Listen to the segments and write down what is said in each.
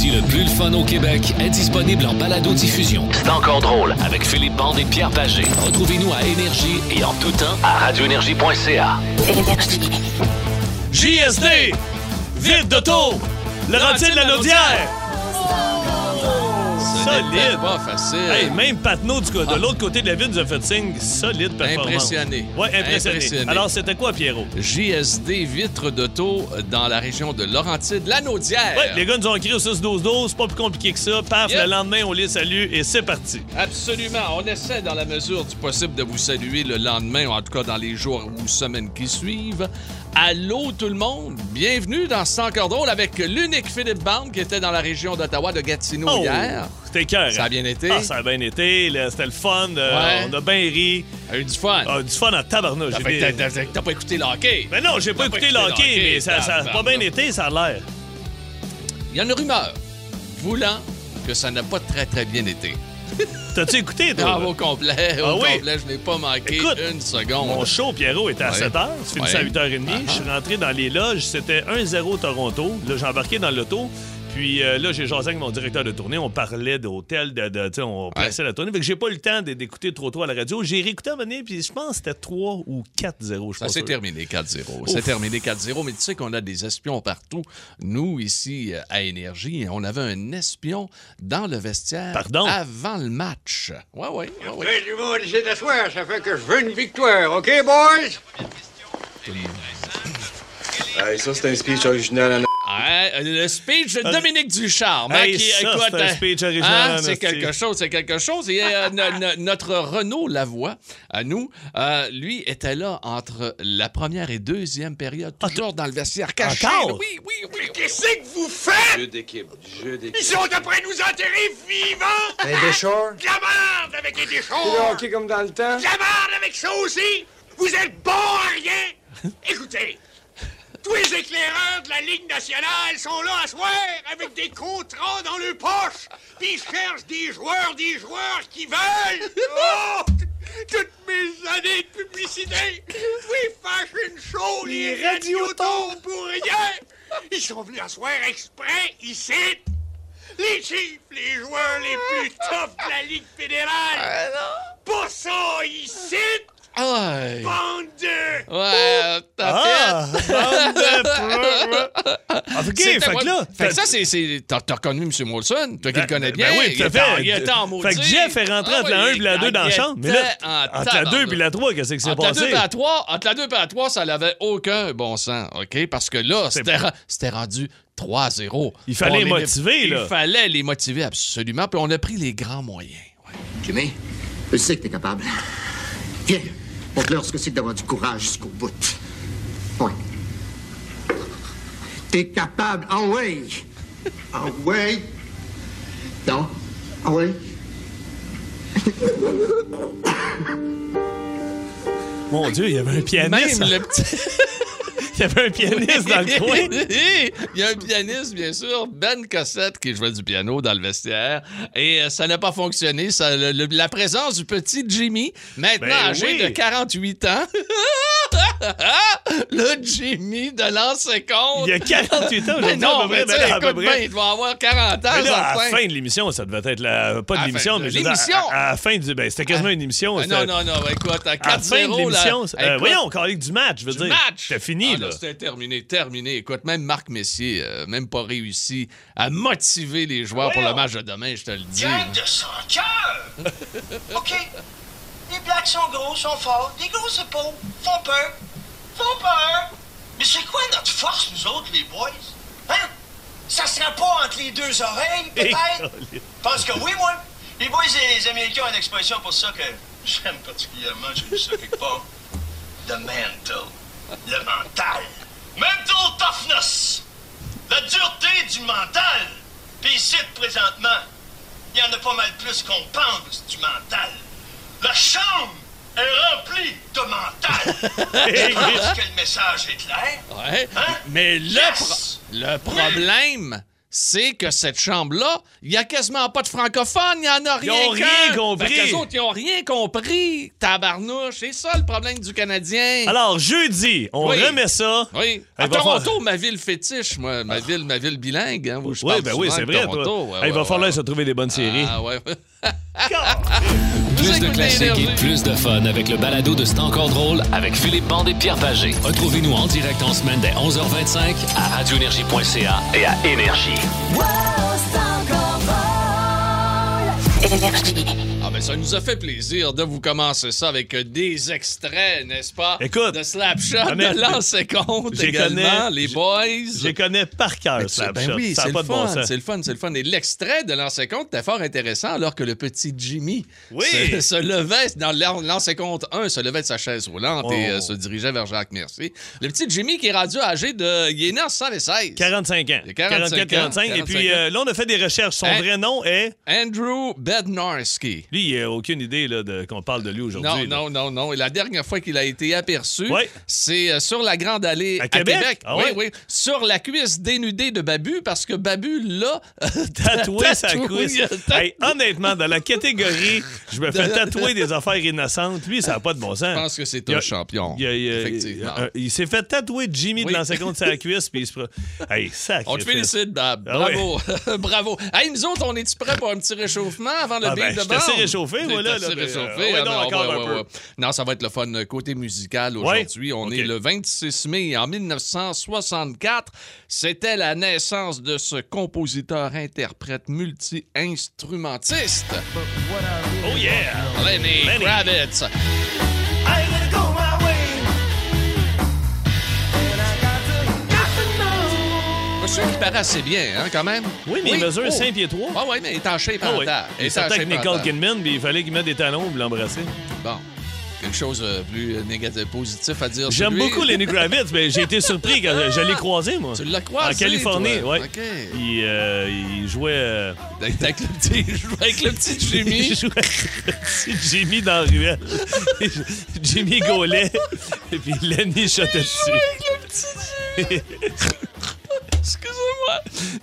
comédie le plus le fun au Québec est disponible en balado-diffusion. C'est encore drôle avec Philippe Bande et Pierre Pagé. Retrouvez-nous à Énergie et en tout temps à radioénergie.ca. JSD! Vite d'auto! Laurentine la Naudière! Solide! pas facile. Hey, même Patnaud, du de l'autre côté de la ville, nous a fait signe. Solide performance. Impressionné. Ouais, impressionné. Impressionné. Alors, c'était quoi, Pierrot? JSD vitre d'auto dans la région de Laurentide, la Naudière. Ouais, les gars nous ont écrit au 6-12-12. C'est pas plus compliqué que ça. Paf, Yep. le lendemain, on les salue et c'est parti. Absolument. On essaie dans la mesure du possible de vous saluer le lendemain, ou en tout cas dans les jours ou semaines qui suivent. Allô tout le monde, bienvenue dans 100 encore drôle avec l'unique Philippe Bande qui était dans la région d'Ottawa de Gatineau Oh, hier. C'était cœur. Ça a bien été? Ah, ça a bien été. C'était le fun. euh, Ouais. On a bien ri. A eu du fun. Ah, du fun en tabarnouche. T'as- pas écouté le hockey. Mais non, j'ai pas pas écouté le écouté hockey, le hockey, mais ça ça a pas bien été, ça a l'air. Il y a une rumeur voulant que ça n'a pas très très bien été. T'as-tu écouté, toi? Ah, au complet, au Ah oui? complet, je n'ai pas manqué Écoute, une seconde. Mon show, Pierrot, était à Ouais. 7 h. C'est fini à 8h30. Ah, Je suis rentré dans les loges. C'était 1-0 Toronto. Là, j'ai embarqué dans l'auto. Puis euh, là, j'ai jasé avec mon directeur de tournée. On parlait d'hôtel, de, de- tu sais, on plaçait la tournée. Fait que j'ai pas eu le temps d'écouter trop trop à la radio. J'ai réécouté à venir, puis je pense que c'était 3 ou 4-0. Je Ça pense s'est terminé 4-0. C'est terminé 4-0, mais tu sais qu'on a des espions partout. Nous, ici, euh, à Énergie, on avait un espion dans le vestiaire Pardon? avant le match. Ouais, ouais, ouais, ouais. Fais du monde ici d'asseoir, ça fait que je veux une victoire, OK, boys? Ça, c'est un speech original. Euh, le speech de Dominique Ducharme. Hey, hein, qui, ça, écoute, c'est un hein, speech original, hein, en c'est quelque chose, c'est quelque chose. Et euh, no- no- notre Renaud Lavoie, à nous, euh, lui, était là entre la première et deuxième période, toujours dans le vestiaire caché. Encore? Oui, oui, oui. oui. Qu'est-ce que vous faites? Jeu d'équipe, jeu d'équipe. Ils sont après nous enterrer vivants! Un déchor? De la merde avec les Le déchets! hockey comme dans le temps? De la merde avec ça aussi! Vous êtes bons à rien! Écoutez, tous les éclaireurs de la Ligue nationale sont là à soir avec des contrats dans le poche, puis ils cherchent des joueurs, des joueurs qui veulent! Oh! Toutes mes années de publicité! Oui, fashion show, les, Les radios radiotons. tombent pour rien! Ils sont venus à soir exprès, ici! Les Chiefs, les joueurs les plus tough de la Ligue fédérale! Pas ça, ici! Ouais. Bande de... Ouais, t'as Ah! bande de pro- Ah, OK, fait que là... Fait que ça, c'est. c'est- T'as t'as reconnu M. Molson, toi qui le connais bien. Ben oui, tout à il était en- fait. Il était en maudit. Fait que Jeff est rentré Ah entre la oui, 1 et la 2 dans la il chambre. Mais là, entre la 2 tabarnak. et la 3, qu'est-ce qui s'est Entre la 2 passé? et la 3, entre la 2 et la 3, ça n'avait aucun bon sens, OK? Parce que là, c'était rendu 3-0. Il fallait les motiver, Il là. fallait les motiver absolument, puis on a pris les grands moyens. ouais. Jimmy, je sais que t'es capable. Viens, montre-leur ce que c'est que d'avoir du courage jusqu'au bout. Oui. T'es capable, ah ouais. Ah ouais. Non, ah ouais. Mon Dieu, il y avait un pianiste. Même le petit... Il y avait un pianiste dans le coin. Il y a un pianiste, bien sûr, Ben Cossette, qui jouait du piano dans le vestiaire. Et euh, ça n'a pas fonctionné. Ça, le- le- la présence du petit Jimmy, maintenant Ben âgé oui. de 48 ans. le Jimmy de l'ancien compte. Il y a 48 ans Mais aujourd'hui, non, mais Ben à peu écoute près. bien, il doit avoir 40 ans, Mais là, à la fin de l'émission, ça devait être la. Pas de l'émission, mais je? À, à la fin du. Ben, c'était quasiment une émission. Ah, non, non, non, écoute, à 4-0. À la fin de l'émission. euh, voyons, on du match, je veux du dire. match. C'était fini, Ah, là. C'était terminé, terminé. Écoute, même Marc Messier, euh, même pas réussi à motiver les joueurs pour le match de demain, je te le dis. Gang de sans cœur! OK? Les blacks sont gros, sont forts. Les grosses épaules font peur. Font peur. Mais c'est quoi notre force, nous autres, les boys? Hein? Ça sera pas entre les deux oreilles, peut-être? Je pense que oui, moi. Les boys et les Américains ont une expression pour ça que j'aime particulièrement. J'ai vu ça quelque part. The mental. Le mental. Mental toughness. La dureté du mental. Puis ici, présentement, il y en a pas mal plus qu'on pense du mental. La chambre est remplie de mental. Je pense que le message est clair. Ouais. Hein? Mais le, Yes! pro- le problème, c'est que cette chambre-là, il y a quasiment pas de francophones, il y en a rien ont qu'un. rien compris. Qu'eux autres, ils ont rien compris. Tabarnouche, c'est ça le problème du Canadien. Alors, jeudi, on Oui. remet ça. oui. À Toronto, ma ville fétiche, moi, ma ville, ma ville bilingue, hein, où je Oui, parle ben oui, c'est vrai. Toronto. Ouais, il va ouais, falloir se trouver des bonnes séries. Ah ouais. Plus de classiques et Énergie. plus de fun avec le balado de C'est encore drôle avec Philippe Bande et Pierre Pagé. Retrouvez-nous en direct en semaine dès 11h25 à radioénergie.ca et à Énergie. Ah ben ça nous a fait plaisir de vous commencer ça avec euh, des extraits, n'est-ce pas? Écoute, de Slapshot, de Lance Compte également, connais- les boys. Je les connais par cœur, Slapshot. ben oui, c'est le bon c'est le fun, c'est le fun. Et l'extrait de Lance Compte était fort intéressant alors que le petit Jimmy Oui. se, se levait dans Lance Compte 1, se levait de sa chaise roulante et Oh. euh, se dirigeait vers Jacques Merci. Le petit Jimmy qui est rendu âgé de... Il est né en 76. 45 ans. Il a 45 45. Et 45 puis euh, là, on a fait des recherches. Son vrai nom est? Andrew Bednarski. Lui, il n'a aucune idée là, de, qu'on parle de lui aujourd'hui. Non, là. non, non, non. Et la dernière fois qu'il a été aperçu, Oui. c'est euh, sur la Grande Allée À Québec? Ah oui, oui. Sur la cuisse dénudée de Babu, parce que Babu l'a Tatoué sa cuisse. Hey, honnêtement, dans la catégorie, je me fais tatouer des affaires innocentes. Lui, ça n'a pas de bon sens. Je pense que c'est un champion. Il, Effectivement. il- il s'est fait tatouer Jimmy Oui. de l'ancien compte sa cuisse, puis il se. Hey. On te félicite, Bab. Ah Bravo. Bravo. Hey, nous autres, on est-tu prêts pour un petit réchauffement avant le Ah, ben, de assez réchauffé, moi, là, T'es assez là, euh, réchauffé. ouais, Ah, non, encore un peu. Non, ça va être le fun euh, côté musical aujourd'hui. On est le 26 mai en 1964. C'était la naissance de ce compositeur-interprète multi-instrumentiste. Oh yeah! Lenny, Lenny. Kravitz. Monsieur qui paraît assez bien, hein, quand même. Oui, mais il mesure Oh. 5 pieds 3. Ah oui, mais il est en shape Ah en oui. Il est avec Nicole. Kidman, puis il fallait qu'il mette des talons pour l'embrasser. Bon. Quelque chose de plus euh, négatif, positif à dire J'aime beaucoup Lenny Kravitz, mais j'ai été surpris quand je l'ai croisé, moi. Tu l'as croisé, En Californie, oui. Il, euh, il jouait. euh, Avec, avec le petit, il jouait avec le petit il Jimmy. jouait avec le petit Jimmy dans la ruelle. Jimmy gaulait, et puis Lenny shotait dessus.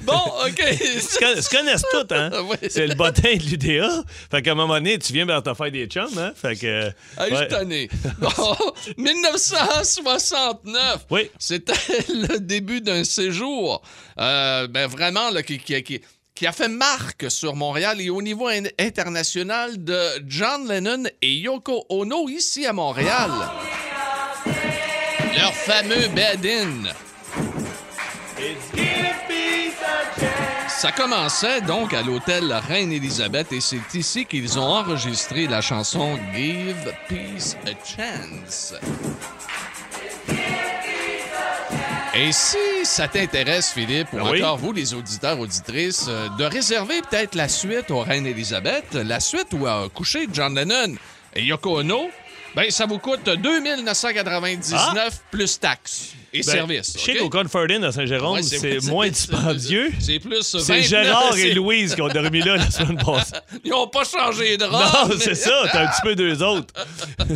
Bon, OK. Ils se conna- se connaissent tous, hein? Oui. C'est le bottin de l'UDA. Fait qu'à un moment donné, tu viens vers te faire des chums, hein? Fait que. Hey, je suis ouais. tanné. Bon, 1969. Oui. C'était le début d'un séjour. euh, ben vraiment, là, qui, qui- qui- qui a fait marque sur Montréal et au niveau in- international de John Lennon et Yoko Ono ici à Montréal. Leur fameux bed-in. Ça commençait donc à l'hôtel Reine-Élisabeth et c'est ici qu'ils ont enregistré la chanson Give Peace a Chance. Et si ça t'intéresse, Philippe, ou Ben oui? encore vous, les auditeurs, auditrices, euh, de réserver peut-être la suite au Reine-Élisabeth, la suite où a couché John Lennon et Yoko Ono, ben ça vous coûte 2999 plus taxes et Ben, services. Je sais OK? qu'au Conferdin à Saint-Jérôme, Ouais, c'est moins dispendieux. C'est plus C'est 29, Gérard et Louise qui ont dormi là la semaine passée. Ils n'ont pas changé de Non, robe. c'est ça, t'as un petit peu deux autres.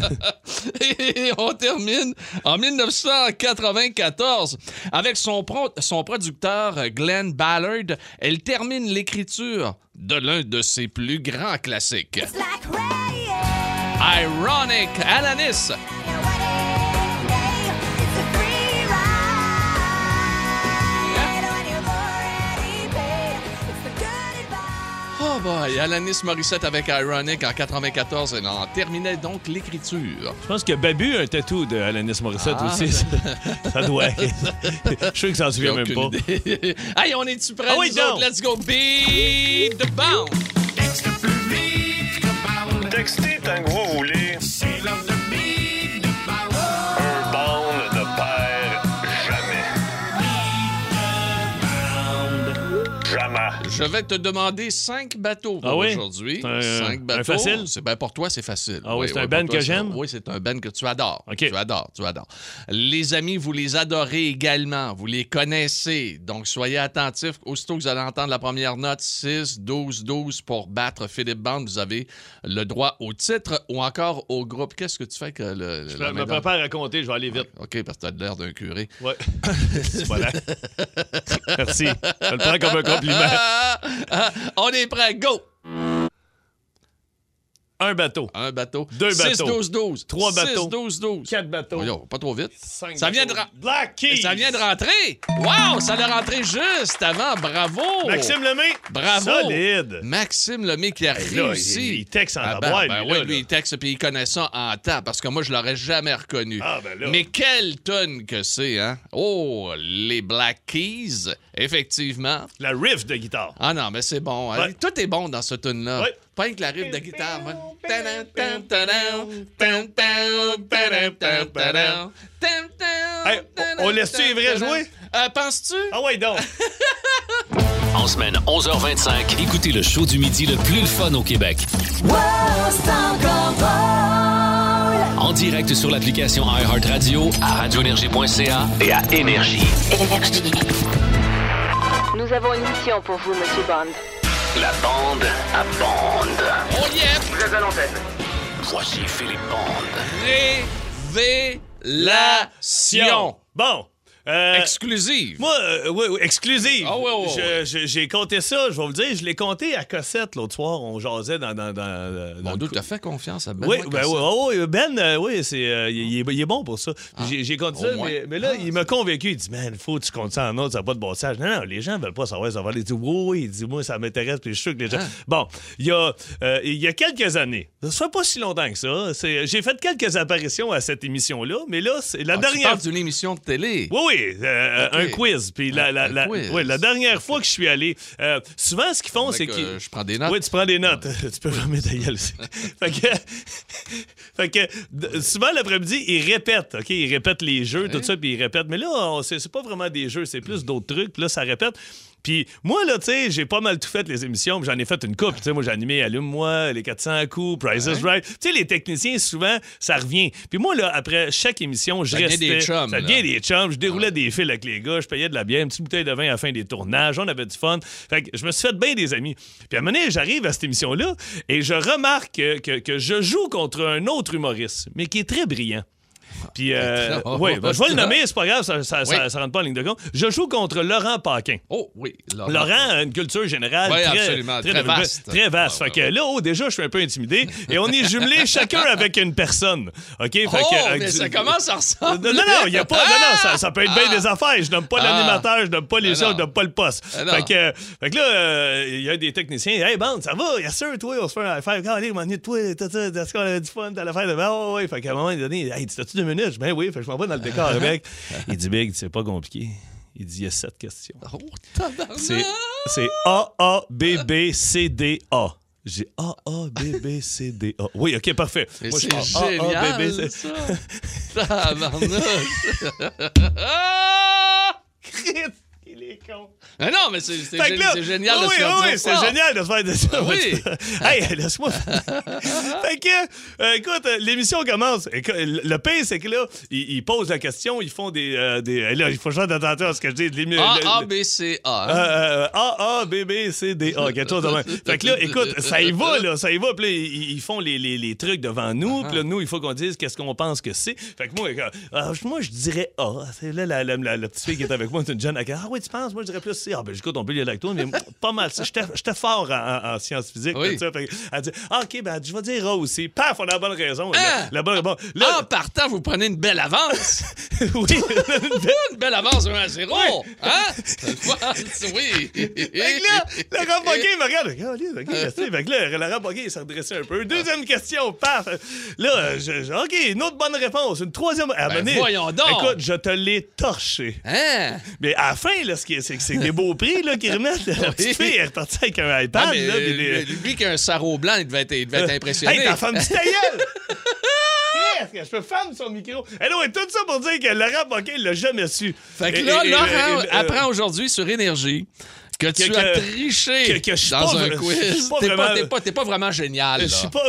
Et on termine en 1994 avec son, pro- son producteur Glenn Ballard. Elle termine l'écriture de l'un de ses plus grands classiques. Ironic Alanis. Oh boy, Alanis Morissette avec Ironic en 94. Elle en terminait donc l'écriture. Je pense que Babu a un tatou de Alanis Morissette Ah. aussi. Ça, ça doit être. Je suis sûr qu'il s'en souvient même pas. idée. hey, on est-tu prêts, Ah oui, donc. Let's go. Beat the bound. Textez tant que vous voulez. Je vais te demander cinq bateaux pour Ah oui? aujourd'hui. C'est un- Cinq un bateaux. facile? C'est ben pour toi, c'est facile. Ah oui, c'est un toi, que j'aime? Oui, c'est un band que tu adores. Tu adores, tu adores. Les amis, vous les adorez également. Vous les connaissez. Donc, soyez attentifs. Aussitôt que vous allez entendre la première note, 6, 12, 12 pour battre Philippe Band, vous avez le droit au titre ou encore au groupe. Qu'est-ce que tu fais que le. Je me prépare à compter, je vais aller vite. OK, parce que tu as l'air d'un curé. Ouais. voilà. Merci. Je le prends comme un compliment. On est prêt, go! Un bateau. Un bateau. Deux 6, bateaux. 12, 12. Trois 6, bateaux. 12, 12. Quatre bateaux. Voyons, pas trop vite. Cinq Ça vient de Black Keys. Ça vient de rentrer. Wow, ça l'a rentré juste avant. Bravo. Maxime Lemay. Bravo. Solide. Maxime Lemay qui a là, réussi. il- il texte en Ah ben, ben lui, oui, là, lui, là. il texte puis il connaît ça en temps parce que moi, je l'aurais jamais reconnu. Ah, ben là. Mais quelle tonne que c'est, hein? Oh, les Black Keys, effectivement. La riff de guitare. Ah non, mais c'est bon. hein. Tout est bon dans ce tune-là. Ouais. Pas que la riff de guitare. moi. Hey, on- laisse-tu les vrais jouer? Euh, Penses-tu? Ah ouais, donc. En semaine 11h25, écoutez le show du midi le plus fun au Québec. En direct sur l'application iHeartRadio, à radioénergie.ca et à Énergie. Nous avons une mission pour vous, Monsieur Bond. La bande à bande. Oh yeah! Vous êtes à l'antenne. Voici Philippe Bande. Révélation. Bon. Euh, Exclusive. moi, euh, oui, oui, exclusive. Ah ouais, ouais, Je- ouais. je- J'ai compté ça, je vais vous dire. Je l'ai compté à Cossette l'autre soir. On jasait dans. dans, dans, dans Mon t'as fait confiance à Ben. Oui, ben, oui, oh, oui, Ben, euh, oui, c'est, il, est, bon pour ça. J'ai, j'ai compté Ah, ça, mais, mais là, il m'a convaincu. Il dit, man, faut que tu comptes ça en autre, ça n'a pas de bon sens. Non, non, les gens veulent pas savoir, ça va. Il dit, oui, oui, il dit, moi, ça m'intéresse, puis je suis sûr que les gens. Ah. Bon, il y, a, il y a quelques années, ça fait pas si longtemps que ça, j'ai fait quelques apparitions à cette émission-là, mais là, c'est la Ah, Tu dernière parles d'une émission de télé. oui, oui, euh, Ok. un quiz. Puis la, la, Un la- quiz. ouais, la dernière fois que je suis allé, euh, souvent, ce qu'ils font, c'est que, qu'ils. euh, je prends des notes. Oui, tu prends des notes. tu peux fermer ta gueule aussi. fait que, fait que souvent, l'après-midi, ils répètent. OK? Ils répètent les jeux, tout ça, puis ils répètent. Mais là, c'est pas vraiment des jeux, c'est plus d'autres trucs. Puis là, ça répète. Puis moi, là, tu sais, j'ai pas mal tout fait les émissions, j'en ai fait une couple. Tu sais, moi, j'ai animé Allume-moi, Les 400 coups, Price is Right. Tu sais, les techniciens, souvent, ça revient. Puis moi, là, après chaque émission, je Ça restais. des chums, ça devient des chums. Je déroulais des fils avec les gars, je payais de la bière, une petite bouteille de vin à la fin des tournages, on avait du fun. Fait que je me suis fait bien des amis. Puis à un moment donné, j'arrive à cette émission-là et je remarque que, que- que je joue contre un autre humoriste, mais qui est très brillant. Puis, euh, Oh, oui, ben, je vais le oh, nommer, c'est pas grave, ça, ça, ça- Oui. ça rentre pas en ligne de compte. Je joue contre Laurent Paquin. Oh, oui. Laurent a une culture générale Oui, très, vaste. Très vaste. Ouais, fait que là, oh, déjà, je suis un peu intimidé. Et on est jumelés chacun avec une personne. OK? Fait Oh, que, euh, mais ça commence à ressembler. non, non, il y a pas. Non, non, ça, ça peut être bien Ah. des affaires. Je nomme pas Ah. l'animateur, je nomme pas les Ah gens, je nomme pas le poste. Ah fait, que, fait que là, euh, il y a des techniciens. Hey, bande, ça va? Yes, sir, toi, on se fait un affaire. Allez, on de toi, a du fun? T'as l'affaire de. Ah, ouais. Fait qu'à un moment donné, hey, tu t'as-tu minutes? Je dis, Ben oui, fait que je m'en vais dans le décor avec. Il dit, Big, c'est pas compliqué. Il dit, il y a sept questions. Oh. C'est, c'est A, A, B, B, C, D, A. J'ai A, A, B, B, C, D, A. Oui, OK, parfait. Mais Moi, je c'est fais A, A, B, B, génial, C. ça. Tabarnak. Ah! Con. Ah non, mais c'est c'est Fait que gé- là- c'est génial oui, de se oui, faire oui, dire c'est génial de se faire dire ça. Ah oui. hey, laisse-moi. fait que, euh, écoute, euh, l'émission commence. Le pire, c'est que là, ils, ils posent la question, ils font des. euh, des là, il faut faire attention à ce que je dis. A, le- A, B, C, A. euh, hein? euh, A, A, B, B, C, D, A, quelque chose de même. Fait que là, écoute, ça y va, là, ça y va. Puis là, ils, ils font les, les- les trucs devant nous. Puis là, nous, il faut qu'on dise qu'est-ce qu'on pense que c'est. Fait que moi, euh, moi je dirais A. C'est là, la, la, la- la petite fille qui est avec moi, c'est une jeune. Ah oui, tu penses? Moi, je dirais plus C. Ah, ben, écoute, on peut avec toi, mais pas mal. ça. J'étais fort en, en- en sciences physiques. Oui. tout ça. Fait que elle dit, ah, OK, ben, je vais dire A aussi. Paf, on a la bonne raison. Hein? La, la bonne, bon, là, En partant, vous prenez une belle avance. oui. une belle avance 1 à 0. Hein? C'est le fun, oui. Fait que là, le Rampoquet, il me regarde. Regarde, OK. Fait que là, le Rampoquet, il s'est redressé un peu. Deuxième question, paf. Là, je, je- OK, une autre bonne réponse. Une troisième. Ben, voyons donc. Écoute, je te l'ai torché. Hein? Mais à la fin, là, ce c'est des beaux prix là, qu'ils remettent. La petite fille est repartie avec un iPad. Ah, mais, là, euh, des- lui qui a un sarrau blanc, il devait être, il devait être impressionné. Hey, ta femme que je peux fermer son micro? Non, et tout ça pour dire que Laurent Poquet, il l'a jamais su. Fait que là, et- et- Laurent et- euh, apprend aujourd'hui sur Énergie Que tu que- as triché que- que dans pas un quiz. T'es pas, vraiment- pas- pas vraiment génial. Je suis pas.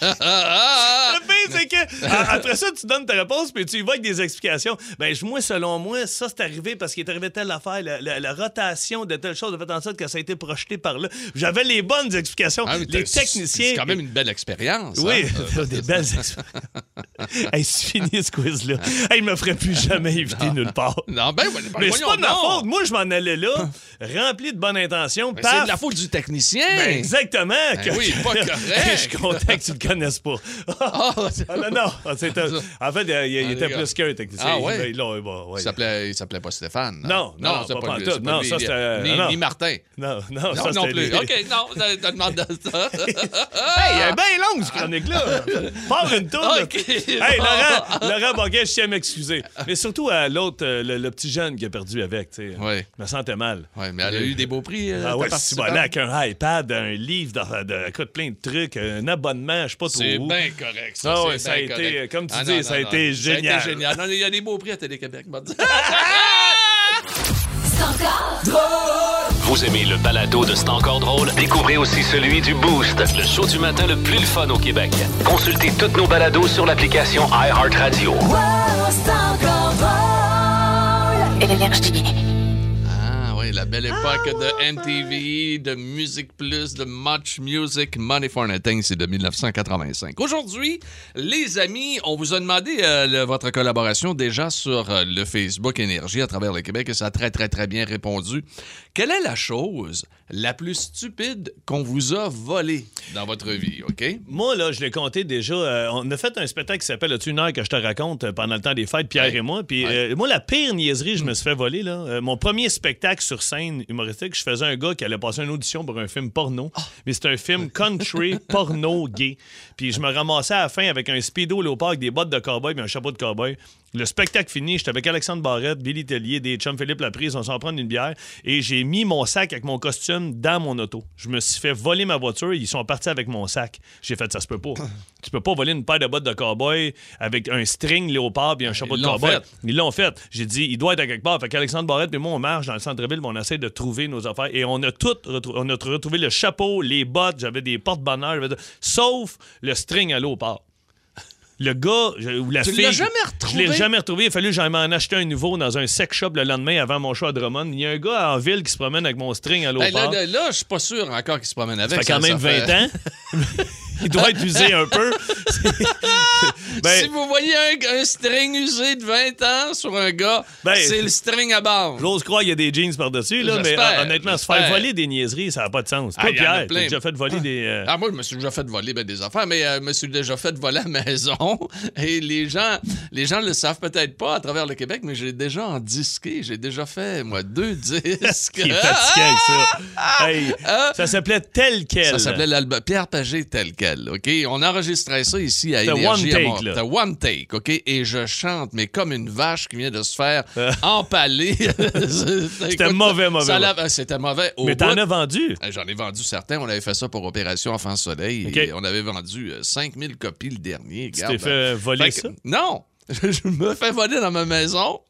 Ah, ah, Le pire, c'est que après ça, tu donnes ta réponse, puis tu y vas avec des explications. Ben, moi, selon moi, ça, c'est arrivé parce qu'il est arrivé telle affaire, la, la- la rotation de telle chose a fait en sorte que ça a été projeté par là. J'avais les bonnes explications. ah, les techniciens. C'est quand même une belle expérience. Oui, hein. des belles expériences. hey, c'est fini ce quiz-là. Hey, il me ferait plus jamais éviter nulle part. Non, ben, ben, Mais c'est pas de ma faute. Moi, je m'en allais là, rempli de bonnes intentions. Ben. C'est de la faute du technicien. Ben, exactement. Ben oui, pas correct. je suis content que tu le connaisses pas. Ah, Ah, non, non. Ah, En fait, il, il Ah, était plus qu'un technicien. Ah, ouais? Il- il- bon, ouais. Il s'appelait, il pas Stéphane. Non, non, c'est pas pas, pantoute. lui, pas Non, lui. ça, Ni, non. ni Martin. Non, non, Non, ça, non plus. lui. OK, non, je te demande de ça. Hey, elle est bien longue, cette chronique-là. Pas une tourne. OK, Hey, bon. Laurent, Laurent Boguet, je tiens à m'excuser. Mais surtout à l'autre, euh, le, le petit jeune qui a perdu avec. tu sais. Oui. Je me sentais mal. Oui, mais elle a eu des beaux prix. euh, Ah ouais, si voilà, avec un iPad, un livre, de, de- écoute, plein de trucs, un abonnement, je sais pas trop C'est bien correct. Ça, Ah c'est ouais, ça a été, comme tu Ah, dis, non, ça a non, été non. génial. Ça a été génial. Non, Il y a des beaux prix à Télé-Québec. m'a dit. Vous aimez le balado de C'est encore drôle? Découvrez aussi celui du Boost, le show du matin le plus le fun au Québec. Consultez toutes nos balados sur l'application iHeartRadio. Ah oui, la belle époque de MTV, de Musique Plus, de Much Music, Money for Nothing, c'est de 1985. Aujourd'hui, les amis, on vous a demandé euh, le- votre collaboration déjà sur euh, le Facebook Énergie à travers le Québec et ça a très, très, très bien répondu. Quelle est la chose la plus stupide qu'on vous a volée dans votre vie, OK? Moi, là, je l'ai compté déjà. euh, on a fait un spectacle qui s'appelle As-tu une heure que je te raconte euh, pendant le temps des fêtes, Pierre Ouais. et moi. Puis Ouais. euh, moi, la pire niaiserie, je me suis fait voler, là. mon premier spectacle sur scène humoristique, je faisais un gars qui allait passer une audition pour un film porno. Ah. Mais c'était un film country, porno, gay. Puis je me ramassais à la fin avec un speedo léopard avec des bottes de cowboy et un chapeau de cowboy. Le spectacle fini, j'étais avec Alexandre Barrette, Billy Tellier, des chums Philippe Laprise, on s'en prend une bière. Et j'ai mis mon sac avec mon costume dans mon auto. Je me suis fait voler ma voiture, ils sont partis avec mon sac. J'ai fait, ça se peut pas. tu peux pas voler une paire de bottes de cowboy avec un string léopard et un chapeau Ils de cowboy. fait. Ils l'ont fait. J'ai dit, il doit être à quelque part. Fait qu'Alexandre Barrette et moi, on marche dans le centre-ville, on essaie de trouver nos affaires. Et on a tout retrou- on a retrouvé le chapeau, les bottes, j'avais des porte-bonheur, j'avais de- sauf le string à léopard. Le gars je- ou la Tu fille. jamais Je retrouvé? l'ai jamais retrouvé. Il a fallu que j'en m'en acheter un nouveau dans un sex shop le lendemain avant mon show à Drummond. Il y a un gars en ville qui se promène avec mon string à Ben, là, là, là, je suis pas sûr encore qu'il se promène avec. ça fait quand ça même fait- 20 ans. Il doit être usé un peu. Ben, si vous voyez un, un string usé de 20 ans sur un gars, Ben, c'est le string à bande. J'ose croire qu'il y a des jeans par-dessus, là, mais honnêtement, se faire voler des niaiseries, ça n'a pas de sens. Ah, Toi, Pierre, t'as déjà fait voler des. euh, Ah, moi, je me suis déjà fait voler ben, des affaires, mais euh, je me suis déjà fait voler à maison. Et les gens les gens le savent peut-être pas à travers le Québec, mais j'ai déjà en disqué. J'ai déjà fait, moi, deux disques. qui est fatigué ça. Hey, Ah! ça s'appelait tel quel. Ça s'appelait l'album Pierre Pagé tel quel, OK? On enregistrait ça ici à Énergie. one à take. C'était one take, OK? Et je chante, mais comme une vache qui vient de se faire empaler. C'était mauvais, mauvais, C'était mauvais au Mais t'en as vendu? Euh, J'en ai vendu certains. On avait fait ça pour Opération Enfant Soleil. Et on avait vendu euh, 5000 copies le dernier. Tu t'es fait voler Fait que- ça? Non! je me fais voler dans ma maison.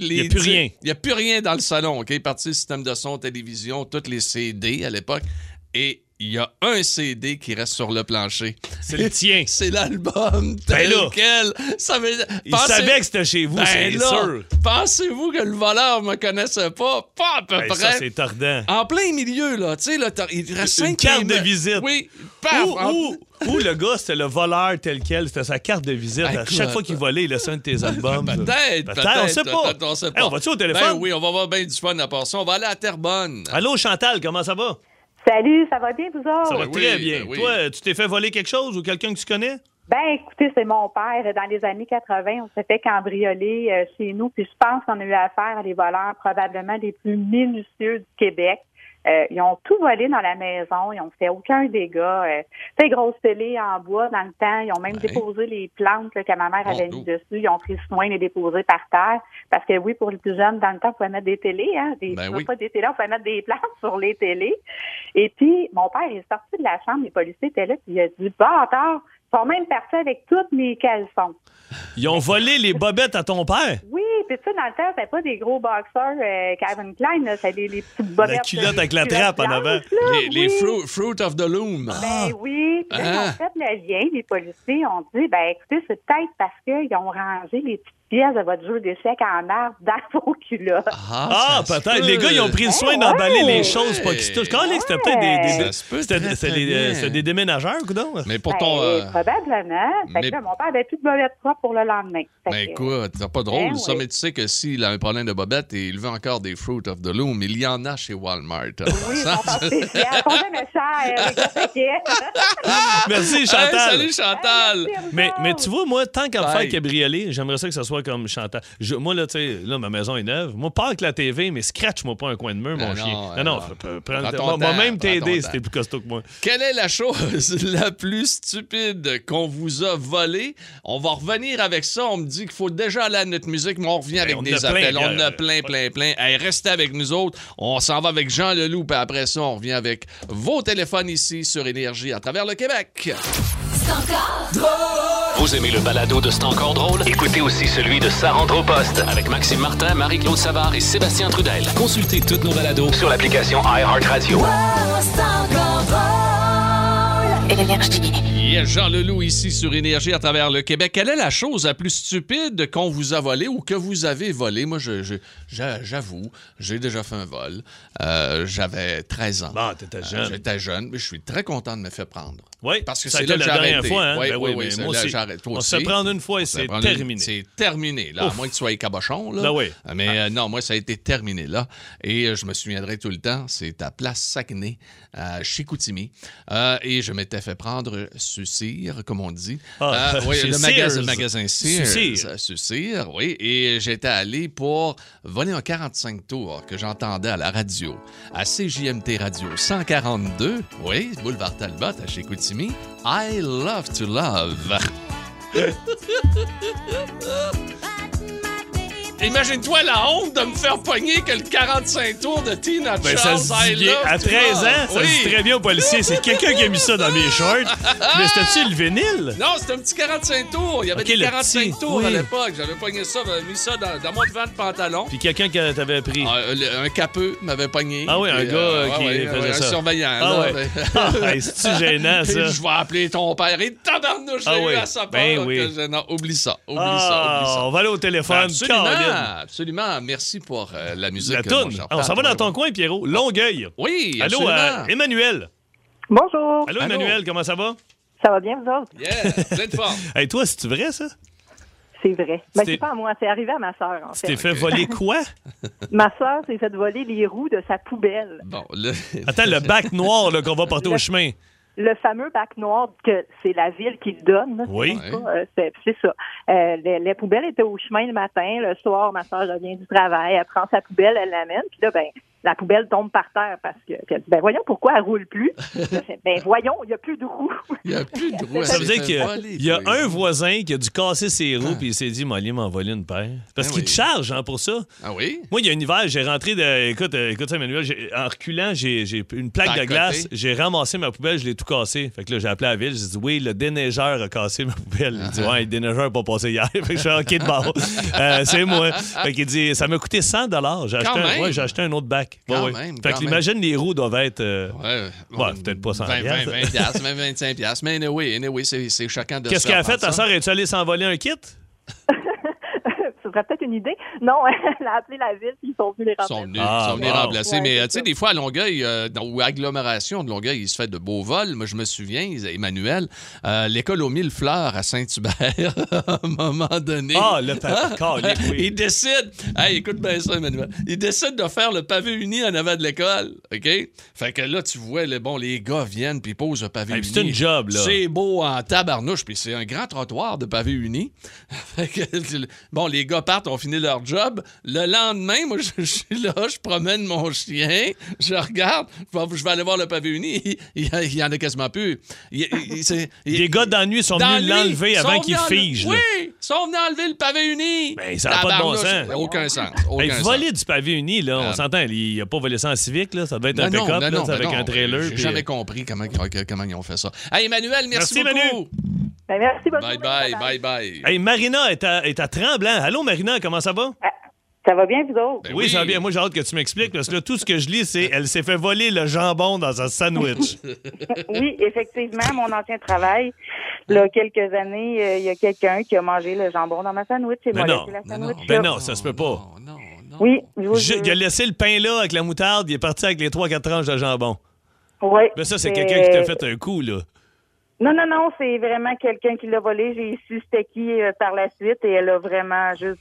Il Y a plus rien. Il n'y a plus rien dans le salon, OK? Parti système de son, télévision, tous les CD à l'époque. Et il y a un CD qui reste sur le plancher. C'est le tien. C'est l'album Ben tel là. quel. Ça veut... Il Pensez- savait que c'était chez vous, Ben c'est là, sûr. Pensez-vous que le voleur me connaissait pas? Pas à peu Hey, près. ça, c'est tordant. En plein milieu, là, tu sais, là, il reste Une carte de visite. Oui, paf! Ou, en- ou le gars, c'était le voleur tel quel, c'était sa carte de visite. À chaque fois qu'il volait, il laissait un de tes albums. ça. Peut-être, Peut-être, on sait pas. on sait Hey, pas. on va-tu au téléphone? Ben oui, on va avoir bien du fun à part ça. On va aller à Terrebonne. Allô, Chantal, comment ça va? Salut, ça va bien, vous autres? Ça va oui, très bien. ben oui. Toi, tu t'es fait voler quelque chose ou quelqu'un que tu connais? Ben, écoutez, c'est mon père. Dans les années 80, on s'est fait cambrioler euh, chez nous, puis je pense qu'on a eu affaire à des voleurs probablement les plus minutieux du Québec. Euh, ils ont tout volé dans la maison, ils ont fait aucun dégât. Euh, fait grosse télé en bois dans le temps, ils ont même Ouais. déposé les plantes là, que ma mère Bon, avait oh. mis dessus, ils ont pris soin de les déposer par terre. Parce que oui, pour les plus jeunes, dans le temps, on pouvait mettre des télés, hein, des, Ben pas oui. pas des télés, on pouvait mettre des plantes sur les télés. Et puis, mon père est sorti de la chambre, les policiers étaient là, puis il a dit, bâtard, sont même partis avec toutes mes caleçons. Ils ont volé les bobettes à ton père? Oui, puis tu sais, dans le temps, c'était pas des gros boxeurs euh, Calvin Klein, là, c'était des les petites bobettes. La culotte des avec la culottes trappe en avant. Les, les oui. fruit, fruit of the loom. Ben oui. Puis là, ils Ah. ont fait le lien, les policiers ont dit, ben écoutez, c'est peut-être parce qu'ils ont rangé les petites pièces de votre jeu d'échecs en arbre dans vos culottes. Ah, se peut-être. peut. Les gars, ils ont pris le soin Ouais, d'emballer ouais. les choses pas qui se touchent. Quand c'était peut-être des, des, c'était- très des- déménageurs, coudonc. Mais pour Ben, ton. euh, Probablement. Fait mais- que là, mon père avait plus de bobettes propres pour le lendemain. Fait Ben que- écoute, c'est pas drôle Ben ça, oui. mais tu sais que s'il a un problème de bobette et il veut encore des Fruit of the Loom, il y en a chez Walmart. Oui, que- Merci, Hey, Chantal. salut Chantal! Merci à vous Mais, mais tu vois, moi, tant qu'à me faire cabrioler, j'aimerais ça que ça soit comme Chantal. Je- moi, là, tu sais, là, ma maison est neuve. Moi, pas avec la TV, mais scratch-moi pas un coin de mur, mon chien. ah Non, non, Prends moi-même t'aider si t'es plus costaud que moi. Quelle est la chose la plus stupide qu'on vous a volée? On va revenir avec ça. On me dit qu'il faut déjà aller à notre musique, mais on revient avec on en des a plein, appels. on en euh, a plein, plein, plein. Hey, restez avec nous autres. On s'en va avec Jean Leloup, puis après ça, on revient avec vos téléphones ici sur Énergie à travers le Québec. Vous aimez le balado de C'est encore drôle? Écoutez aussi celui de Sa rentre au poste avec Maxime Martin, Marie-Claude Savard et Sébastien Trudel. Consultez toutes nos balados sur l'application iHeartRadio. Yeah, Jean Leloup ici sur Énergie à travers le Québec. Quelle est la chose la plus stupide qu'on vous a volée ou que vous avez volée? Moi, j'avoue, j'ai déjà fait un vol. Euh, J'avais 13 ans. Bon, t'étais jeune. Euh, J'étais jeune, mais je suis très content de me faire prendre. Oui, Parce que c'est là que la j'ai arrêté. fois, hein? Oui, Ben oui, oui, moi là aussi. On se prendre une fois et c'est une- terminé. C'est terminé, là. À Ouf. moins que tu sois cabochon, là. Ben oui. Mais euh, non, moi, ça a été terminé, là. Et je me souviendrai tout le temps, c'est à Place Saguenay, à Chicoutimi. Et je m'étais fait prendre Sucir, comme on dit. Ah, Euh, oui, le magasin, Sears. magasin Sears. Sucir. Sucir, oui. Et j'étais allé pour voler un 45 tours que j'entendais à la radio, à CJMT Radio 142, oui, boulevard Talbot à Chicoutimi. I love to love. Imagine-toi la honte de me faire pogner que le 45 tours de Tina Ben, Charles. ça se dit À to 13 love. ans, ça Oui. se dit très bien au policier. C'est quelqu'un qui a mis ça dans mes shorts. Mais c'était-tu le vinyle? Non, c'était un petit 45 tours. Il y avait Ok, des le 45 petit, tours à l'époque. J'avais pogné ça, j'avais mis ça dans, dans mon devant de pantalon. Puis quelqu'un qui t'avait pris. Ah, le- un capeux m'avait pogné. Ah oui, un gars euh, qui ouais, faisait ouais, ça. Un surveillant. Ah là, ouais. mais- Ah, hey, c'est-tu gênant, ça? Je vais appeler ton père. Et tabarnouche, j'ai Ah eu à sa part. Ben oui. oublie ça. Oublie Ah, ça, oublie ça. on va aller au téléphone. Absolument. Absolument. Merci pour euh, la musique. La toune. cher Ah, on s'en va dans ton coin, Pierrot. Longueuil. Oui, Allô, absolument. euh, Emmanuel. Bonjour. Allô, Allô. Emmanuel, comment ça va? Ça va bien, vous autres? Yeah, plein de forme. Hey, toi, c'est-tu vrai, ça? C'est vrai. Ben, C'était- c'est pas à moi, c'est arrivé à ma sœur, en Tu fait. t'es fait voler quoi? Ma sœur s'est fait voler les roues de sa poubelle. Bon, là... Attends, le bac noir qu'on va porter au Le- chemin. Le fameux bac noir que c'est la ville qui le donne. Oui. c'est euh, c'est ça. Euh, les, les poubelles étaient au chemin le matin. Le soir, ma soeur revient du travail. Elle prend sa poubelle, elle l'amène. Puis là, ben, la poubelle tombe par terre parce que. puis elle dit, ben voyons pourquoi elle roule plus. Ben voyons, il n'y a plus de roues. Il n'y a plus de roues. Ça veut dire qu'il y a, voler, il y a toi. un voisin qui a dû casser ses roues puis il s'est dit, Molly m'a volé une paire. Parce Ben qu'il oui. te charge hein, pour ça. Ah oui? Moi, il y a un hiver, j'ai rentré de. Écoute, euh, écoute ça, Emmanuel, en reculant, j'ai j'ai une plaque de glace, j'ai ramassé ma poubelle, je l'ai tout cassé. Fait que là, j'ai appelé la ville, j'ai dit oui, le déneigeur a cassé ma poubelle. Il dit ouais, le déneigeur n'a pas passé hier. fait que je fais OK de bord. Euh, c'est moi. Fait qu'il dit ça m'a coûté 100 J'ai acheté, Quand un, même? ouais, j'ai acheté un autre bac. Quand ouais. même, Fait quand que même. imagine les roues doivent être. euh, Ouais, Ouais, peut-être pas 100 20, 20, piastres. 20 piastres, même 25 piastres. Mais anyway, anyway c'est c'est chacun de Qu'est-ce se qu'elle a fait? Ta soeur, est-tu allée s'envoler un kit? Peut-être une idée. Non, elle a appelé la ville, puis ils sont venus les Ils remplacer. sont venus, Ah, ils sont venus wow. remplacer. Ouais, mais tu sais, des fois, à Longueuil, euh, dans- ou agglomération de Longueuil, il se fait de beaux vols. Moi, je me souviens, Emmanuel, euh, l'école aux mille fleurs à Saint-Hubert, à un moment donné. Ah, le pavé. Oui. Il décide, hey, écoute bien ça, Emmanuel. Il décide de faire le pavé uni en avant de l'école. OK? Fait que là, tu vois, les, bon, les gars viennent puis posent un pavé Hey, uni. c'est une job, là. C'est beau en tabarnouche, puis c'est un grand trottoir de pavé uni. Fait que, bon, les gars partent, ont fini leur job. Le lendemain, moi, je, je suis là, je promène mon chien, je regarde, je vais, aller voir le pavé uni. Il, il, y en a quasiment plus. Il- Les gars nuit sont venus l'enlever avant qu'il fige. Oui, ils sont venus enlever le pavé uni. Ben, ça a pas de bon sens. Aucun sens. Aucun sens. voler du pavé uni, là, on Ah. s'entend, il n'a pas volé ça en civique, là, ça devait être un pick-up, non, avec ben un trailer. J'ai puis- jamais compris comment, comment ils ont fait ça. Hey, Emmanuel, merci, Merci, Manu. Beaucoup. Ben, merci, bonne Bye bye, bye bye. Hey, Marina est à, est à Tremblant. Allô, Marina, comment ça va? Euh, Ça va bien, vous autres? Ben oui, ça va bien. Moi, j'ai hâte que tu m'expliques parce que là, tout ce que je lis, c'est elle s'est fait voler le jambon dans un sandwich. oui, effectivement, mon ancien travail, là, quelques années, euh, il y a quelqu'un qui a mangé le jambon dans ma sandwich et Mais m'a non. laissé la sandwich. Ben non, ça se peut pas. Oui, je vous Je- il a laissé le pain là avec la moutarde, il est parti avec les 3-4 tranches de jambon. Oui. Mais ça, c'est quelqu'un qui t'a fait un coup, là. Non, non, non, c'est vraiment quelqu'un qui l'a volé. J'ai su c'était qui euh, par la suite et elle a vraiment juste.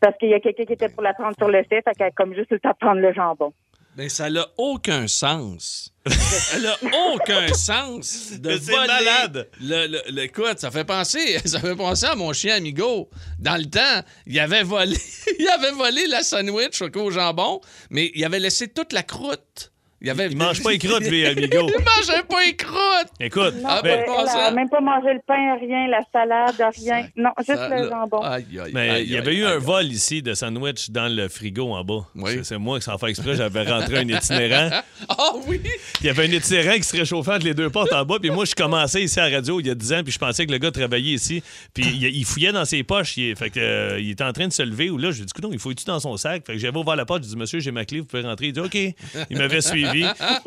Parce qu'il y a quelqu'un qui était pour la prendre sur le fait, fait qu'elle a comme juste le temps de prendre le jambon. Mais ça n'a aucun sens. ça n'a aucun sens de Mais c'est voler. malade. Le, le- le- écoute, ça fait penser, ça fait penser à mon chien Amigo. Dans le temps, il avait volé, il avait volé la sandwich au au jambon, mais il avait laissé toute la croûte. Il, avait... Il mange pas les croûtes, lui, Amigo. il mangeait pas les croûtes. Écoute, Non, Ah, ben, euh, ben, elle ça- a même pas mangé le pain, rien, la salade, rien. Non, juste Ça, le là, jambon. aïe, aïe, mais aïe, il y avait aïe, eu aïe, un vol ici de sandwich dans le frigo en bas. Oui. C'est- moi qui s'en fait exprès, j'avais rentré un itinérant. Ah oui! Il y avait un itinérant qui se réchauffait entre les deux portes en bas. Puis moi, je commençais ici à la radio il y a 10 ans, puis je pensais que le gars travaillait ici. Puis il, il fouillait dans ses poches. Il, fait que, euh, il était en train de se lever. Ou là, je lui ai dit, non, il fouille-tu dans son sac? Fait que j'avais ouvert la porte. Je dit, monsieur, j'ai ma clé, vous pouvez rentrer. Il dit, OK. Il m'avait suivi.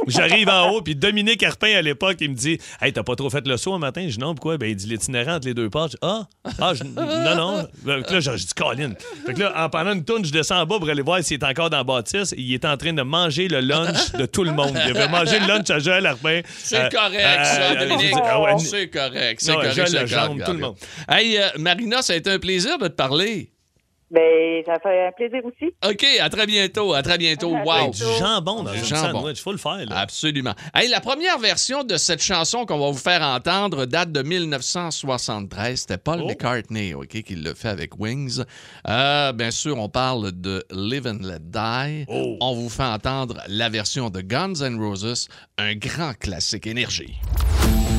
J'arrive en haut, puis Dominique Carpin, à l'époque, il me dit, Hey, t'as pas trop fait le saut un matin? Je dis, non, pourquoi? Ben, il dit, l'itinérant entre les deux portes. Je dis, ah, ah, je- non, non. Fait que là, j'ai dit, Colin. Fait que là, en pendant une tourne, je descends en bas pour aller voir s'il est encore dans la bâtisse. Il est en train de manger le lunch de tout le monde. Il avait mangé le lunch à Joël Arpin. C'est Euh, correct, euh, ça, euh, Dominique. ah ouais, c'est correct, c'est correct. Joël correct, tout le monde. Hey, euh, Marina, ça a été un plaisir de te parler. Ben, ça fait un plaisir aussi. OK, à très bientôt. À très bientôt. À Wow. Du jambon dans Du jambon. sandwich. Faut le faire, là. Absolument. Hey, la première version de cette chanson qu'on va vous faire entendre date de 1973. C'était Paul Oh. McCartney ok, qui l'a fait avec Wings. Euh, bien sûr, on parle de Live and Let Die. Oh. On vous fait entendre la version de Guns N' Roses, un grand classique énergie.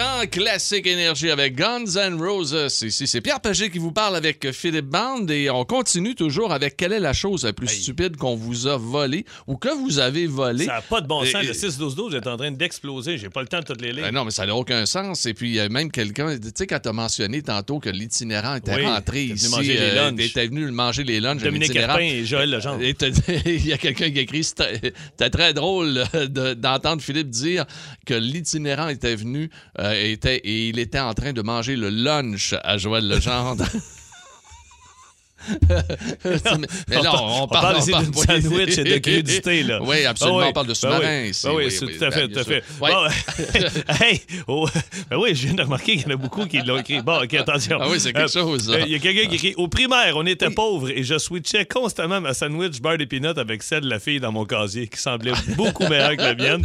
Grand classique énergie avec Guns N' Roses. Ici, c'est Pierre Pagé qui vous parle avec Philippe Band et on continue toujours avec quelle est la chose la plus stupide qu'on vous a volée ou que vous avez volée? Ça n'a pas de bon sens. Et- Le 6-12-12 est en train d'exploser. J'ai pas le temps de toutes les lire. Ben non, mais ça n'a aucun sens. Et puis, il y a même quelqu'un, tu sais, quand tu as mentionné tantôt que l'itinérant était Oui, rentré ici, les euh, était venu manger les lunchs. Dominique. Carpin et Joël Legendre. Et Il y a quelqu'un qui a écrit C'était très drôle euh, de- d'entendre Philippe dire que l'itinérant était venu euh, et il était en train de manger le lunch à Joël Legendre. mais On parle- on parle, on parle- sandwich et de crudité, là. Oui, absolument. Ah oui. On parle de Ben sous-marin oui. ici. Ben oui, oui, c'est oui, tout à fait, bien tout à sûr. fait. Ouais. Bon, hey, oh, ben oui, je viens de remarquer qu'il y en a beaucoup qui l'ont écrit. Bon, OK, attention. Ah oui, c'est quelque Euh, chose, euh, Il y a quelqu'un qui écrit Au primaire, on était pauvres et je switchais constamment ma sandwich beurre d'épinot avec celle de la fille dans mon casier qui semblait beaucoup meilleure que la mienne.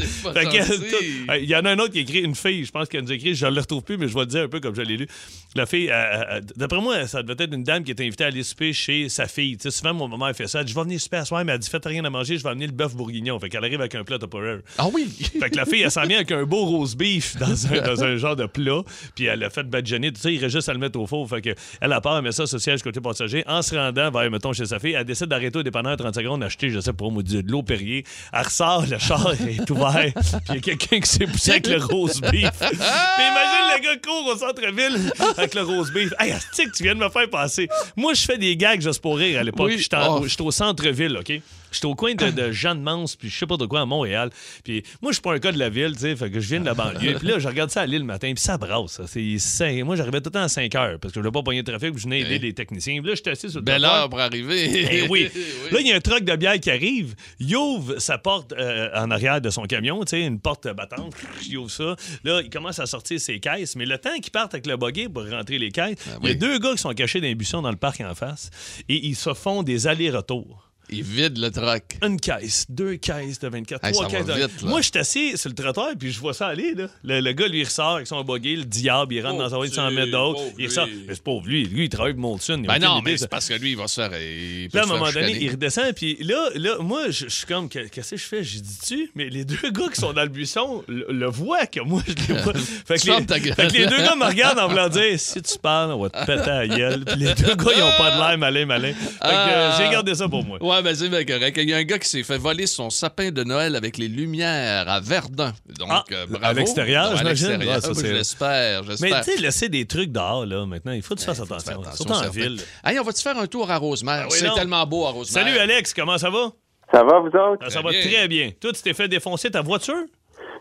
Il y en a un autre qui écrit une fille, je pense qu'elle nous a écrit, je ne le retrouve plus, mais je vais le dire un peu comme je l'ai lu. La fille, euh, d'après moi, ça devait être une dame qui était invitée à aller souper chez sa fille. Tu sais, souvent, mon maman elle fait ça. Je vais venir souper à soir, mais elle dit Faites rien à manger, je vais amener le bœuf bourguignon. Fait qu'elle arrive avec un plat Tupperware. Ah oui! Fait que la fille, elle s'en vient avec un beau rose beef dans un, dans un genre de plat. Puis elle a fait badigeonner. Tout ça, il reste juste à le mettre au four. Fait que elle a part, elle met ça sur le siège côté passager. En se rendant vers, mettons, chez sa fille, elle décide d'arrêter au dépanneur 30 secondes, acheter, je sais pas, moi, de l'eau Perrier. Elle ressort, le char est ouvert. Puis il y a quelqu'un qui s'est poussé avec le rose beef. Puis imagine le gars court au centre-ville avec le rose beef. Hey, que tu viens de me faire passer. Moi, je fais des gags juste pour rire à l'époque. Oui. J'étais Oh. Au centre-ville, OK? J'étais au coin de, de Jeanne-Mance, puis je sais pas de quoi, à Montréal. Puis moi, je suis pas un cas de la ville, tu sais, fait que je viens de la banlieue. Puis là, je regarde ça à Lille le matin, puis ça brasse. ça. C'est Moi, j'arrivais tout le temps à 5 heures, parce que je voulais pas pogner le trafic, puis je venais aider les techniciens. Puis là, j'étais assis sur le Belle trottoir. heure pour arriver. Eh oui. Là, il y a un truck de bière qui arrive. Il ouvre sa porte euh, en arrière de son camion, tu sais, une porte battante. Il ouvre ça. Là, il commence à sortir ses caisses. Mais le temps qu'il parte avec le buggy pour rentrer les caisses, il y a oui. deux gars qui sont cachés dans les buissons dans le parc en face. Et ils se font des allers-retours. Il vide le truck. Une caisse, deux caisses de 24, Hey, trois caisses. de- vite. Moi, je suis assis sur le trottoir puis je vois ça aller. Là. Le, le gars, lui, il ressort avec son buggy, le diable, il rentre dans sa voie de 100 mètres d'autre. Il ressort. lui. Mais c'est pauvre lui. Lui, il travaille pour Molson. il Ben non, mais c'est parce que lui, il va se faire. Il peut Puis là, à un moment donné, chicaner. il redescend, puis là, là moi, je suis comme, Que- qu'est-ce que je fais? J'ai dit-tu? Mais les deux gars qui sont dans le buisson le, le voient que moi, je les vois. Fait que, Tu les, fait que deux gars me regardent en voulant dire, si tu parles, on va te péter à la gueule. Puis les deux gars, ils ont pas de l'air malin, malin. Fait que euh, j'ai gardé ça pour moi. Ouais, ben c'est bien correct. Il y a un gars qui s'est fait voler son sapin de Noël avec les lumières à Verdun. Donc, Ah, euh, à bravo. l'extérieur, Ouais, à j'imagine? l'extérieur. Ouais, ça, Oui, c'est- J'espère, Mais j'espère. tu sais, laisser des trucs dehors, là, maintenant, il faut que tu fasses attention. Attention, Surtout en certain. ville. Hey, on va-tu faire un tour à Rosemère? Ah oui, c'est non. tellement beau à Rosemère. Salut, Alex, comment ça va? Ça va, vous autres? Ah, ça va bien. très bien. Toi, tu t'es fait défoncer ta voiture?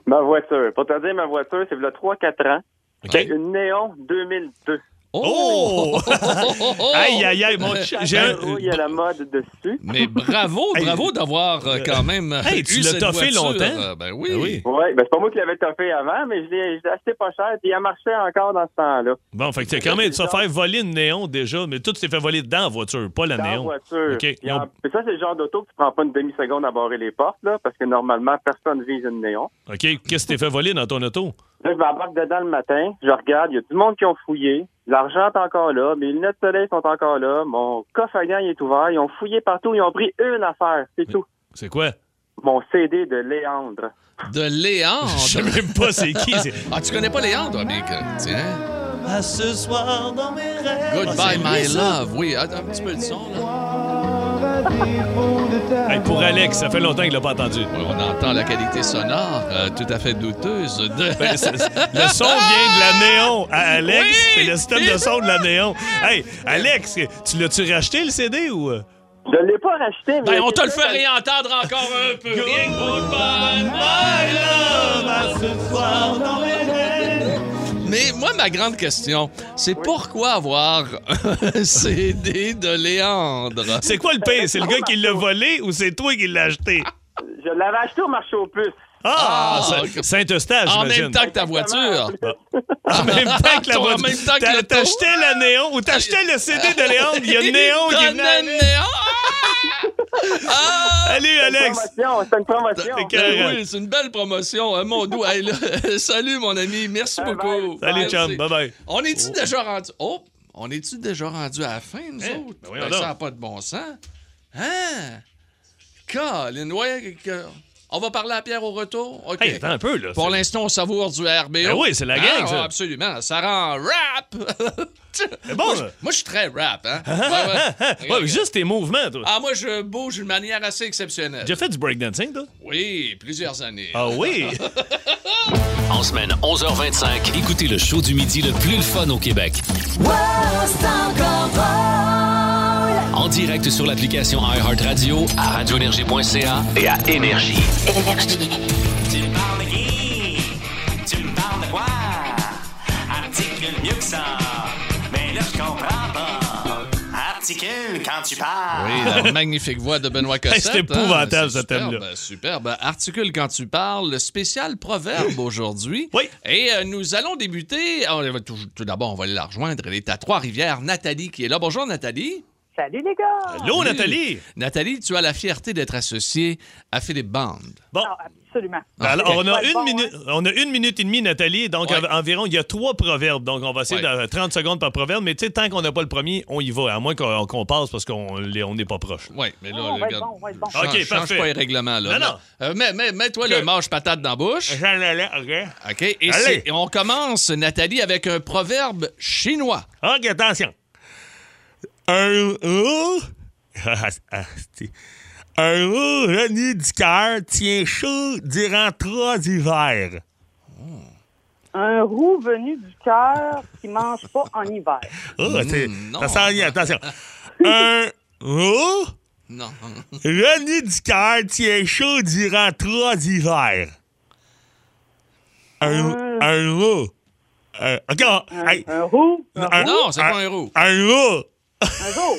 Ma voiture. Pour te dire, ma voiture, c'est il y a 3-4 ans. OK. C'est une Néon 2002. Oh! aïe, aïe, aïe, mon ch- j'ai un- Il y a la mode dessus. Mais bravo, bravo d'avoir euh, quand même Hey, tu eu l'as toffé voiture. longtemps? Euh, Ben oui. Ah oui. Oui, ben c'est pas moi qui l'avais toffé avant, mais je l'ai acheté pas cher, puis il a marché encore dans ce temps-là. Bon, fait que tu as quand même tu faire voler une néon déjà, mais tout tu t'es fait voler dedans en voiture, pas la Dans la néon. voiture. OK. Puis Ils ont- en- puis ça, c'est le genre d'auto que tu prends pas une demi-seconde à barrer les portes, là, parce que normalement, personne vise une néon. OK. Qu'est-ce que tu t'es fait voler dans ton auto? Là, je m'embarque dedans le matin, je regarde, il y a du monde qui ont fouillé, l'argent est encore là, mes lunettes de soleil sont encore là, mon coffre à gants il est ouvert, ils ont fouillé partout, ils ont pris une affaire, c'est tout. C'est quoi? Mon CD de Léandre. De Léandre? Je sais même pas c'est qui. Ah, tu connais pas Léandre, mais que- tiens. À ce soir dans mes rêves. Ah, Goodbye, c'est my love. Oui, attends un petit peu le son, là. Hey, pour Alex, ça fait longtemps qu'il l'a pas entendu. Oui, on entend la qualité sonore euh, tout à fait douteuse de... Ben, c'est- le son vient de la néon. À Alex, Oui! c'est le système de son de la néon. Hey, Alex, tu l'as-tu racheté le CD ou? Je l'ai pas racheté, mais... Ben, on te le fait réentendre encore un peu. Rien que goodbye, My love, à ce soir dans mes rêves. Mais moi, ma grande question, c'est pourquoi avoir un CD de Léandre? C'est quoi le pire? C'est le gars qui l'a volé ou c'est toi qui l'as acheté? Je l'avais acheté au marché aux puces. Ah, Ah. Saint-Eustache, En même temps que ta voiture. En même temps que la En voiture. même temps que. T'achetais la néon ou t'achetais le CD de Léon, il y a Néon qui néon. Ah! Salut, Alex! Promotion, c'est une promotion. T'es Ben oui, c'est une belle promotion, hein, mon doux. Hey, là, salut, mon ami. Merci Bye beaucoup. Salut, Merci. chum. Bye-bye. On est-tu déjà rendu... Oh! On est-tu déjà rendu à la fin, nous Hein? autres? Ben voyons Ben, ça n'a pas de bon sens. Hein? Colin, ouais, que- on va parler à Pierre au retour? OK. Hey, attends un peu, là. Pour l'instant, on savoure du RBO. Ben oui, c'est la gang, Ah, ça. absolument. Ça rend rap. Bon, moi, je, moi, je suis très rap, hein? Ouais, ouais. Ouais, mais juste tes mouvements, toi. Ah, moi, je bouge d'une manière assez exceptionnelle. J'ai fait du breakdancing, toi? Oui, plusieurs années. Ah oui? En semaine 11h25, écoutez le show du midi le plus le fun au Québec. En direct sur l'application iHeartRadio, à radioénergie.ca et à Énergie. Tu me parles de qui? Tu me parles de quoi? Articule mieux que ça. Mais là, je comprends pas. Articule quand tu parles. Oui, la magnifique voix de Benoît Cossette. c'est épouvantable, hein, ce c'est thème-là. superbe, Superbe. Articule quand tu parles, le spécial proverbe aujourd'hui. Oui. Et euh, nous allons débuter. on va tout, tout d'abord, on va aller la rejoindre. Elle est à Trois-Rivières. Nathalie qui est là. Bonjour, Nathalie. Salut les gars! Allô, Oui. Nathalie? Nathalie, tu as la fierté d'être associée à Philippe Band. Bon. Non, absolument. Ben Alors, on a, Ouais, une bon, minute, on a une minute et demie, Nathalie. Donc, Ouais. av- environ, il y a trois proverbes. Donc, on va essayer Ouais. de 30 secondes par proverbe. Mais, tu sais, tant qu'on n'a pas le premier, on y va. À moins qu'on qu'on passe parce qu'on l'est- on n'est pas proche. Oui, mais là, Oh, être regarde, bon, être bon. change, OK, change parfait. pas les règlements. Là, Non, non. Euh, mets- mets- Mets-toi le mâche-patate dans la bouche. J'en allais, OK. OK. Et, Allez. c'est- et on commence, Nathalie, avec un proverbe chinois. OK, attention. Un roux... Ah, ah, Un roux revenu du cœur tient chaud durant trois hivers. Un roux venu du cœur qui mange pas en hiver. Oh, c'est- Mm, non. ça sent rien, attention. Un roux Non. revenu du cœur tient chaud durant trois hivers. Un, un roux. Euh, Un, hey, un roux? Non, c'est pas un roux. un roux. Un?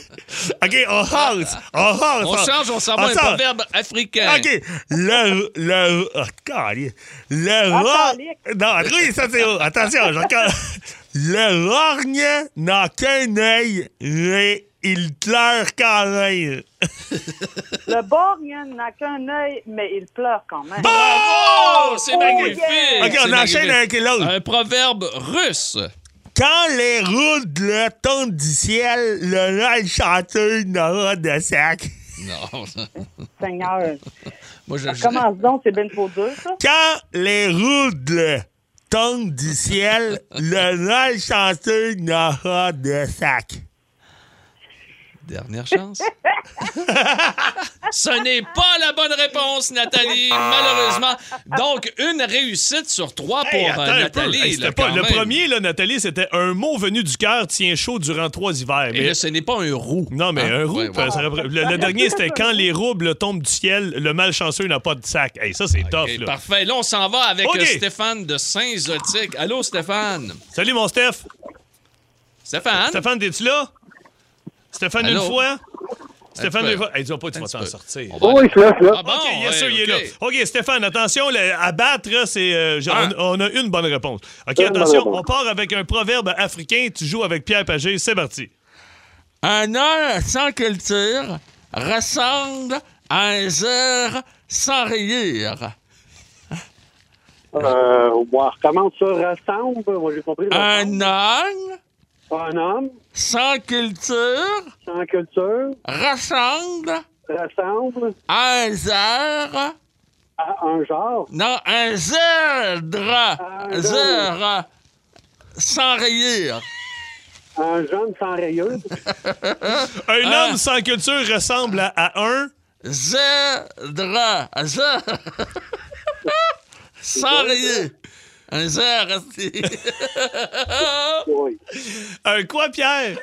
OK, on passe. On. On change, on s'en va On un proverbe africain. OK. Le. Le. Oh, calé. le Ah, ro- calique. Non, oui, ça c'est. Attention, encore. Le rogne n'a qu'un œil, mais il pleure quand même. Le borgne n'a qu'un œil, mais il pleure quand même. Bravo! C'est Oh, magnifique! yeah! OK, on enchaîne avec l'autre. Un proverbe russe. Quand les roues le tombent du ciel, le live chanteur n'aura de sac. Non. Seigneur. Moi, je, commence donc, c'est bien trop dur, ça. Quand les roues tombent du ciel, le live chanteur n'aura de sac. Dernière chance. Ce n'est pas la bonne réponse, Nathalie, malheureusement. Donc, une réussite sur trois pour Hey, euh, attends. Nathalie. Hey, c'était là, pas- quand le même. premier, là, Nathalie, c'était un mot venu du cœur tient chaud durant trois hivers. Et Mais- là, ce n'est pas un roux. non, mais Hein? un roux. Ouais, ouais. ça repré- le, le dernier, c'était quand les roubles tombent du ciel, le malchanceux n'a pas de sac. Hey, ça, c'est OK, tough. Là. parfait. Là, on s'en va avec euh, Stéphane de Saint-Zotique. Allô, Stéphane? Salut, mon Steph. Stéphane? Stéphane, t'es-tu là? Stéphane, Allô? une fois? Stéphane, fois. Hey, dis pas, tu vas t'en sortir. Va Oui, je suis là, je suis là. Ah bon? OK, yes, Ouais, sir, il est là. OK. Stéphane, attention, le- à battre, c'est, euh, on, on a une bonne réponse. OK, Une attention, réponse. on part avec un proverbe africain. Tu joues avec Pierre Pagé. C'est parti. Un homme sans culture ressemble à un zèbre sans rire. Euh, on recommence ça, ressemble. Moi, j'ai compris. Un homme Un homme sans culture sans culture ressemble ressemble à un zèbre. à un genre. Non, un zèbre. Un Zèbre sans rire. Un jeune sans rayure. Un Ah. homme sans culture ressemble à, à un. Zèbre. Zèbre. sans rire. Un zèbre. Oui. Un quoi, Pierre?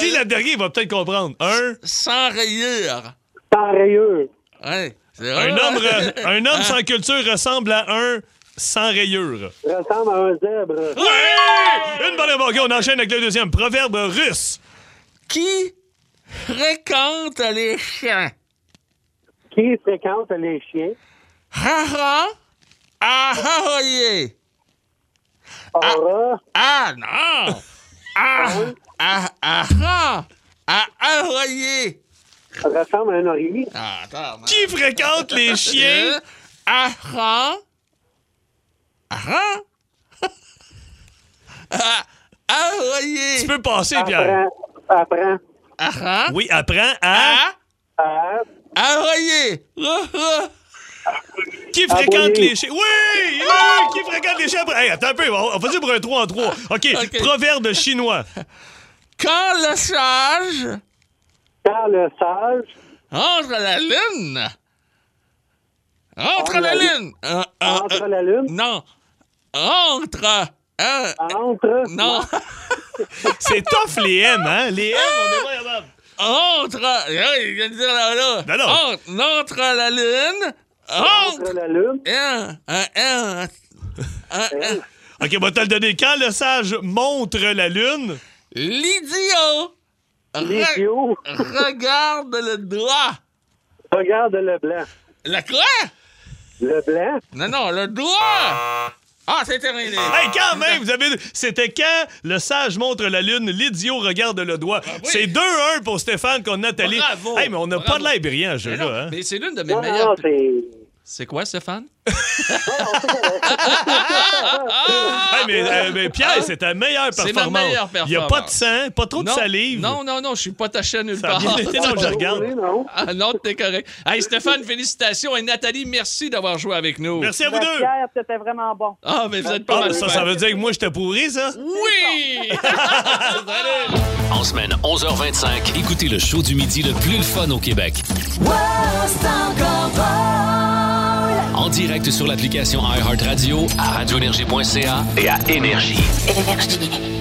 Dis la dernière, il va peut-être comprendre. Un? sans rire. Sans rayure. Ouais, Un homme, re- un homme sans culture ressemble à un sans rayure. Ressemble à un zèbre. Oui! Une bonne réponse. On enchaîne avec le deuxième. Proverbe russe. Qui fréquente les chiens? Qui fréquente les chiens? Rara? à haroyer. Aura. Ah non! Ah, ah, ah, ah, à haroyer. Ressemble à un oreiller. Ah, attends. Qui fréquente les chiens? Ah, ah. Ah, ah. Haroyer. Tu peux passer, Pierre. Apprends. Apprends. Ah, ah. Oui, apprends à. Ah, À. Qui fréquente Aboyer. les chiens? Oui! oui! Qui fréquente les chiens? Hey, attends un peu, on on va dire pour un 3 en 3. OK, OK. proverbe chinois. Quand le sage Quand le sage entre la lune. Entre Entre la la lune. Euh, euh, entre euh, la lune. non. Entre. Entre. non. C'est tough, les M, hein? Les M, on est pas capable. Entre. Il vient de dire là, là. Non, non. Entre, entre la lune. Entre Entre. la lune. Un, un, un, un, un. OK, on va te le donner. Quand le sage montre la lune, L'idiot. re- L'idiot Regarde le doigt. regarde le blanc. La quoi? Le blanc. Non, non, le doigt. Ah, c'est terminé. Hey, quand même, vous avez. C'était quand le sage montre la lune, l'idiot regarde le doigt. Ah oui. C'est 2-1 pour Stéphane qu'on a Nathalie. Bravo. Hey, mais on n'a pas de l'air brillant, ce Mais jeu-là. Hein? Mais c'est l'une de mes Non, meilleures. non, c'est. Quoi, Stéphane? Hey, mais, euh, mais Pierre, c'est ta meilleure C'est ma performance. meilleure Il n'y a pas de performance. sang, pas trop de salive. Non, non, non, je suis pas taché à nulle Ça a part. bien été, non, je regarde. Ah non, t'es correct. Hey, Stéphane, félicitations. Et Nathalie, merci d'avoir joué avec nous. Merci à vous deux. Pierre, c'était vraiment bon. Ah, mais vous êtes pas Ah, mal ça, ça veut dire que moi, j'étais pourri, ça? Oui! En semaine 11h25, écoutez le show du midi le plus le fun au Québec. En direct sur l'application iHeartRadio, à radioénergie.ca et à Énergie. Énergie.